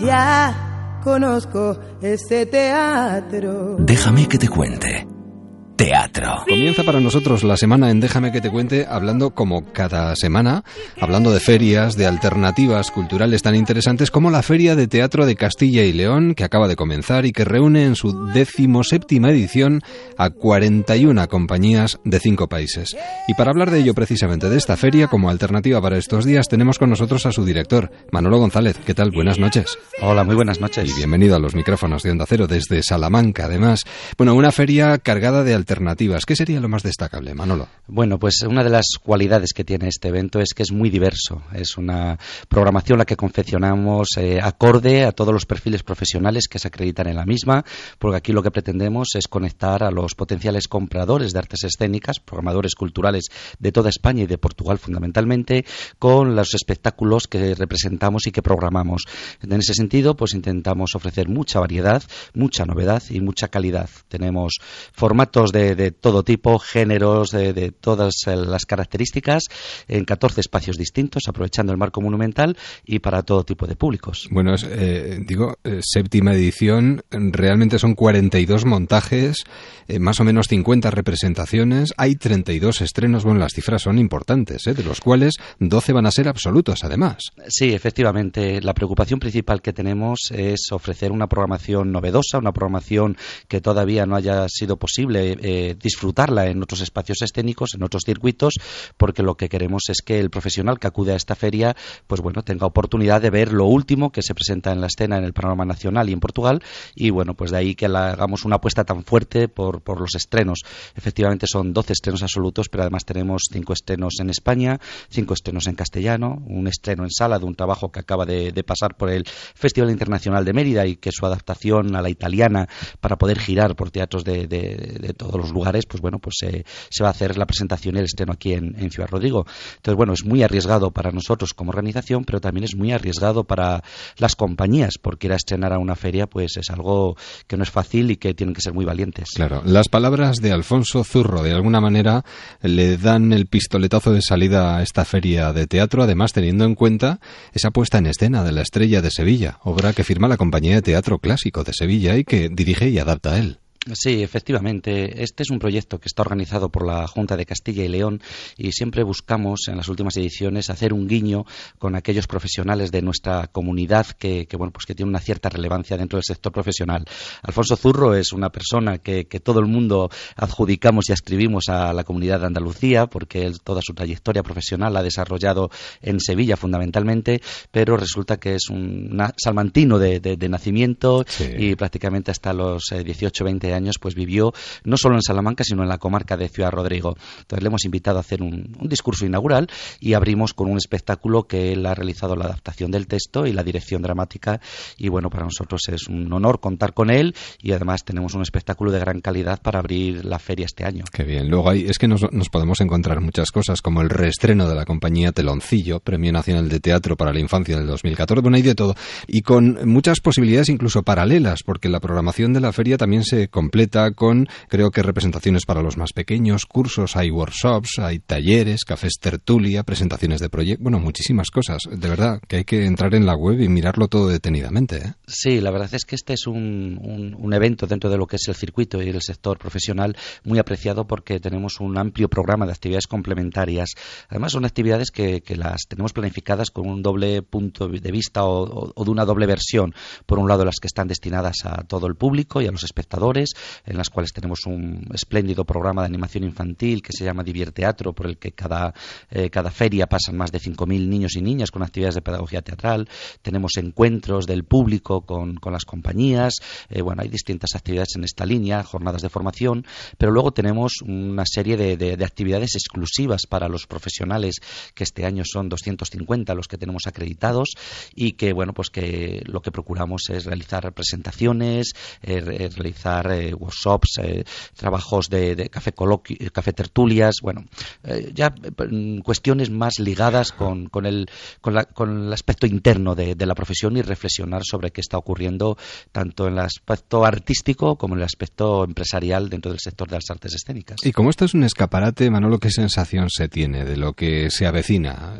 Ya conozco ese teatro. Déjame que te cuente teatro. Comienza para nosotros la semana en Déjame que te cuente, hablando como cada semana, hablando de ferias, de alternativas culturales tan interesantes como la Feria de Teatro de Castilla y León, que acaba de comenzar y que reúne en su decimoséptima edición a 41 compañías de cinco países. Y para hablar de ello precisamente, de esta feria, como alternativa para estos días, tenemos con nosotros a su director, Manolo González. ¿Qué tal? Buenas noches. Hola, muy buenas noches. Y bienvenido a los micrófonos de Onda Cero desde Salamanca, además. Bueno, una feria cargada de alternativas. ¿Qué sería lo más destacable, Manolo? Bueno, pues una de las cualidades que tiene este evento es que es muy diverso. Es una programación la que confeccionamos eh, acorde a todos los perfiles profesionales que se acreditan en la misma, porque aquí lo que pretendemos es conectar a los potenciales compradores de artes escénicas, programadores culturales de toda España y de Portugal fundamentalmente, con los espectáculos que representamos y que programamos. En ese sentido, pues intentamos ofrecer mucha variedad, mucha novedad y mucha calidad. Tenemos formatos de, todo tipo, géneros, de, todas eh, las características, en 14 espacios distintos, aprovechando el marco monumental y para todo tipo de públicos. Bueno, eh, digo, eh, séptima edición, realmente son 42 montajes, más o menos 50 representaciones, hay 32 estrenos, bueno, las cifras son importantes, de los cuales 12 van a ser absolutos, además. Sí, efectivamente, la preocupación principal que tenemos es ofrecer una programación novedosa, una programación que todavía no haya sido posible eh, disfrutarla en otros espacios escénicos, en otros circuitos, porque lo que queremos es que el profesional que acude a esta feria, pues bueno, tenga oportunidad de ver lo último que se presenta en la escena en el panorama nacional y en Portugal, y bueno, pues de ahí que hagamos una apuesta tan fuerte por, los estrenos. Efectivamente son 12 estrenos absolutos, pero además tenemos 5 estrenos en España, 5 estrenos en castellano, un estreno en sala de un trabajo que acaba de, pasar por el Festival Internacional de Mérida y que su adaptación a la italiana para poder girar por teatros de, de los lugares, pues bueno, pues se va a hacer la presentación y el estreno aquí en, en, Ciudad Rodrigo. Entonces, bueno, es muy arriesgado para nosotros como organización, pero también es muy arriesgado para las compañías, porque ir a estrenar a una feria, pues es algo que no es fácil y que tienen que ser muy valientes. Claro, las palabras de Alfonso Zurro, de alguna manera, le dan el pistoletazo de salida a esta feria de teatro, además teniendo en cuenta esa puesta en escena de la Estrella de Sevilla, obra que firma la Compañía de Teatro Clásico de Sevilla y que dirige y adapta a él. Sí, efectivamente. Este es un proyecto que está organizado por la Junta de Castilla y León y siempre buscamos en las últimas ediciones hacer un guiño con aquellos profesionales de nuestra comunidad que, bueno, pues que tiene una cierta relevancia dentro del sector profesional. Alfonso Zurro es una persona que, todo el mundo adjudicamos y escribimos a la comunidad de Andalucía porque él toda su trayectoria profesional la ha desarrollado en Sevilla fundamentalmente, pero resulta que es un salmantino de, nacimiento y prácticamente hasta los 18 eh, 20 años años pues vivió no solo en Salamanca, sino en la comarca de Ciudad Rodrigo. Entonces le hemos invitado a hacer un, discurso inaugural y abrimos con un espectáculo que él ha realizado la adaptación del texto y la dirección dramática y bueno, para nosotros es un honor contar con él y además tenemos un espectáculo de gran calidad para abrir la feria este año. Qué bien. Luego hay, es que nos, nos podemos encontrar muchas cosas como el reestreno de la compañía Teloncillo, Premio Nacional de Teatro para la Infancia del 2014, bueno, hay de todo. Y con muchas posibilidades incluso paralelas, porque la programación de la feria también se completa con, creo que representaciones para los más pequeños, cursos, hay workshops, hay talleres, cafés tertulia, presentaciones de proyectos, bueno, muchísimas cosas. De verdad que hay que entrar en la web y mirarlo todo detenidamente. ¿eh? Sí, la verdad es que este es un, un, evento dentro de lo que es el circuito y el sector profesional muy apreciado porque tenemos un amplio programa de actividades complementarias. Además, son actividades que, que las tenemos planificadas con un doble punto de vista o, o de una doble versión. Por un lado, las que están destinadas a todo el público y a los espectadores en las cuales tenemos un espléndido programa de animación infantil que se llama Divierteatro, por el que cada, eh, cada feria pasan más de 5.000 niños y niñas con actividades de pedagogía teatral. Tenemos encuentros del público con, las compañías. Eh, bueno, hay distintas actividades en esta línea, jornadas de formación, pero luego tenemos una serie de, de actividades exclusivas para los profesionales, que este año son 250 los que tenemos acreditados y que, bueno, pues que lo que procuramos es realizar presentaciones, eh, realizar workshops, trabajos de, café, café tertulias, bueno, ya mm, cuestiones más ligadas con, el, con el aspecto interno de, de la profesión y reflexionar sobre qué está ocurriendo tanto en el aspecto artístico como en el aspecto empresarial dentro del sector de las artes escénicas. Y como esto es un escaparate, Manolo, ¿qué sensación se tiene de lo que se avecina?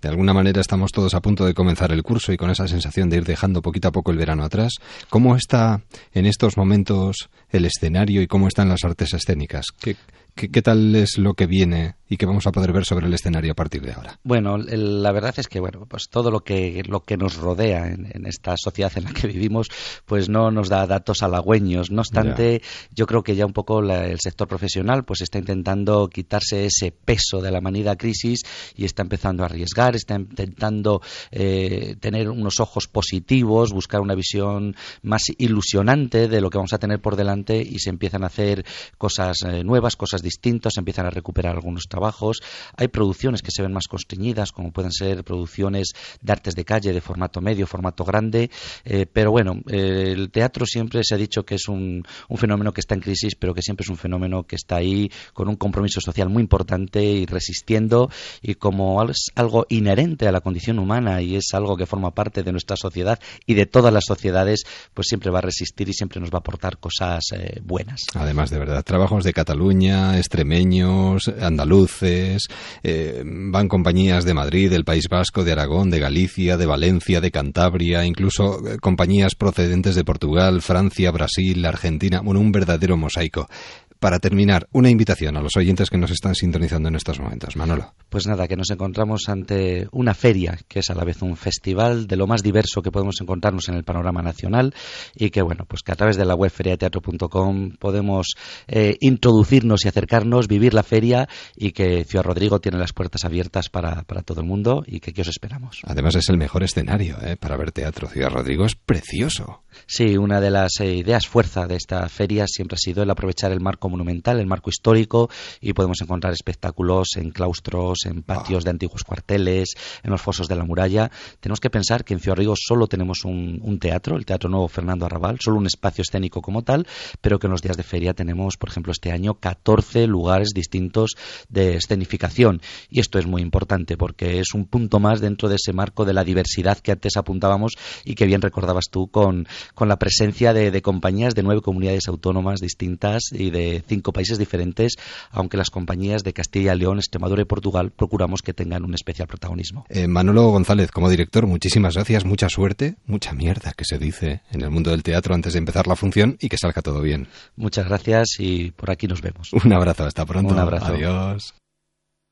De alguna manera estamos todos a punto de comenzar el curso y con esa sensación de ir dejando poquito a poco el verano atrás. ¿Cómo está en estos momentos el escenario y cómo están las artes escénicas? ¿Qué, ¿Qué, tal es lo que viene y que vamos a poder ver sobre el escenario a partir de ahora? Bueno, la verdad es que bueno, pues todo lo que lo que nos rodea en, esta sociedad en la que vivimos, pues no nos da datos halagüeños. No obstante, yo creo que ya un poco el sector profesional, pues está intentando quitarse ese peso de la manida crisis y está empezando a arriesgar, está intentando eh, tener unos ojos positivos, buscar una visión más ilusionante de lo que vamos a tener por delante y se empiezan a hacer cosas eh, nuevas, cosas distintos, empiezan a recuperar algunos trabajos. Hay producciones que se ven más constreñidas, como pueden ser producciones de artes de calle de formato medio, formato grande. Eh, pero bueno, eh, el teatro siempre se ha dicho que es un, fenómeno que está en crisis, pero que siempre es un fenómeno que está ahí con un compromiso social muy importante y resistiendo. Y como es algo inherente a la condición humana y es algo que forma parte de nuestra sociedad y de todas las sociedades, pues siempre va a resistir y siempre nos va a aportar cosas eh, buenas. Además, de verdad, trabajos de Cataluña, extremeños, andaluces, eh, van compañías de Madrid, del País Vasco, de Aragón, de Galicia, de Valencia, de Cantabria, incluso eh, compañías procedentes de Portugal, Francia, Brasil, Argentina, bueno, un verdadero mosaico para terminar, una invitación a los oyentes que nos están sintonizando en estos momentos. Manolo. Pues nada, que nos encontramos ante una feria que es a la vez un festival de lo más diverso que podemos encontrarnos en el panorama nacional y que, bueno, pues que a través de la web feriateatro.com podemos eh, introducirnos y acercarnos, vivir la feria y que Ciudad Rodrigo tiene las puertas abiertas para, todo el mundo y que aquí os esperamos. Además es el mejor escenario eh, para ver teatro. Ciudad Rodrigo es precioso. Sí, una de las eh, ideas fuerza de esta feria siempre ha sido el aprovechar el marco monumental, el marco histórico, y podemos encontrar espectáculos en claustros, en patios de antiguos cuarteles, en los fosos de la muralla. Tenemos que pensar que en Ciudad solo tenemos un, teatro, el Teatro Nuevo Fernando Arrabal, solo un espacio escénico como tal, pero que en los días de feria tenemos, por ejemplo, este año 14 lugares distintos de escenificación. Y esto es muy importante porque es un punto más dentro de ese marco de la diversidad que antes apuntábamos y que bien recordabas tú con, con la presencia de, de compañías de nueve comunidades autónomas distintas y de cinco países diferentes, aunque las compañías de Castilla y León, Extremadura y Portugal procuramos que tengan un especial protagonismo. Eh, Manolo González, como director, muchísimas gracias, mucha suerte, mucha mierda que se dice en el mundo del teatro antes de empezar la función y que salga todo bien. Muchas gracias y por aquí nos vemos. Un abrazo, hasta pronto. Un abrazo. Adiós.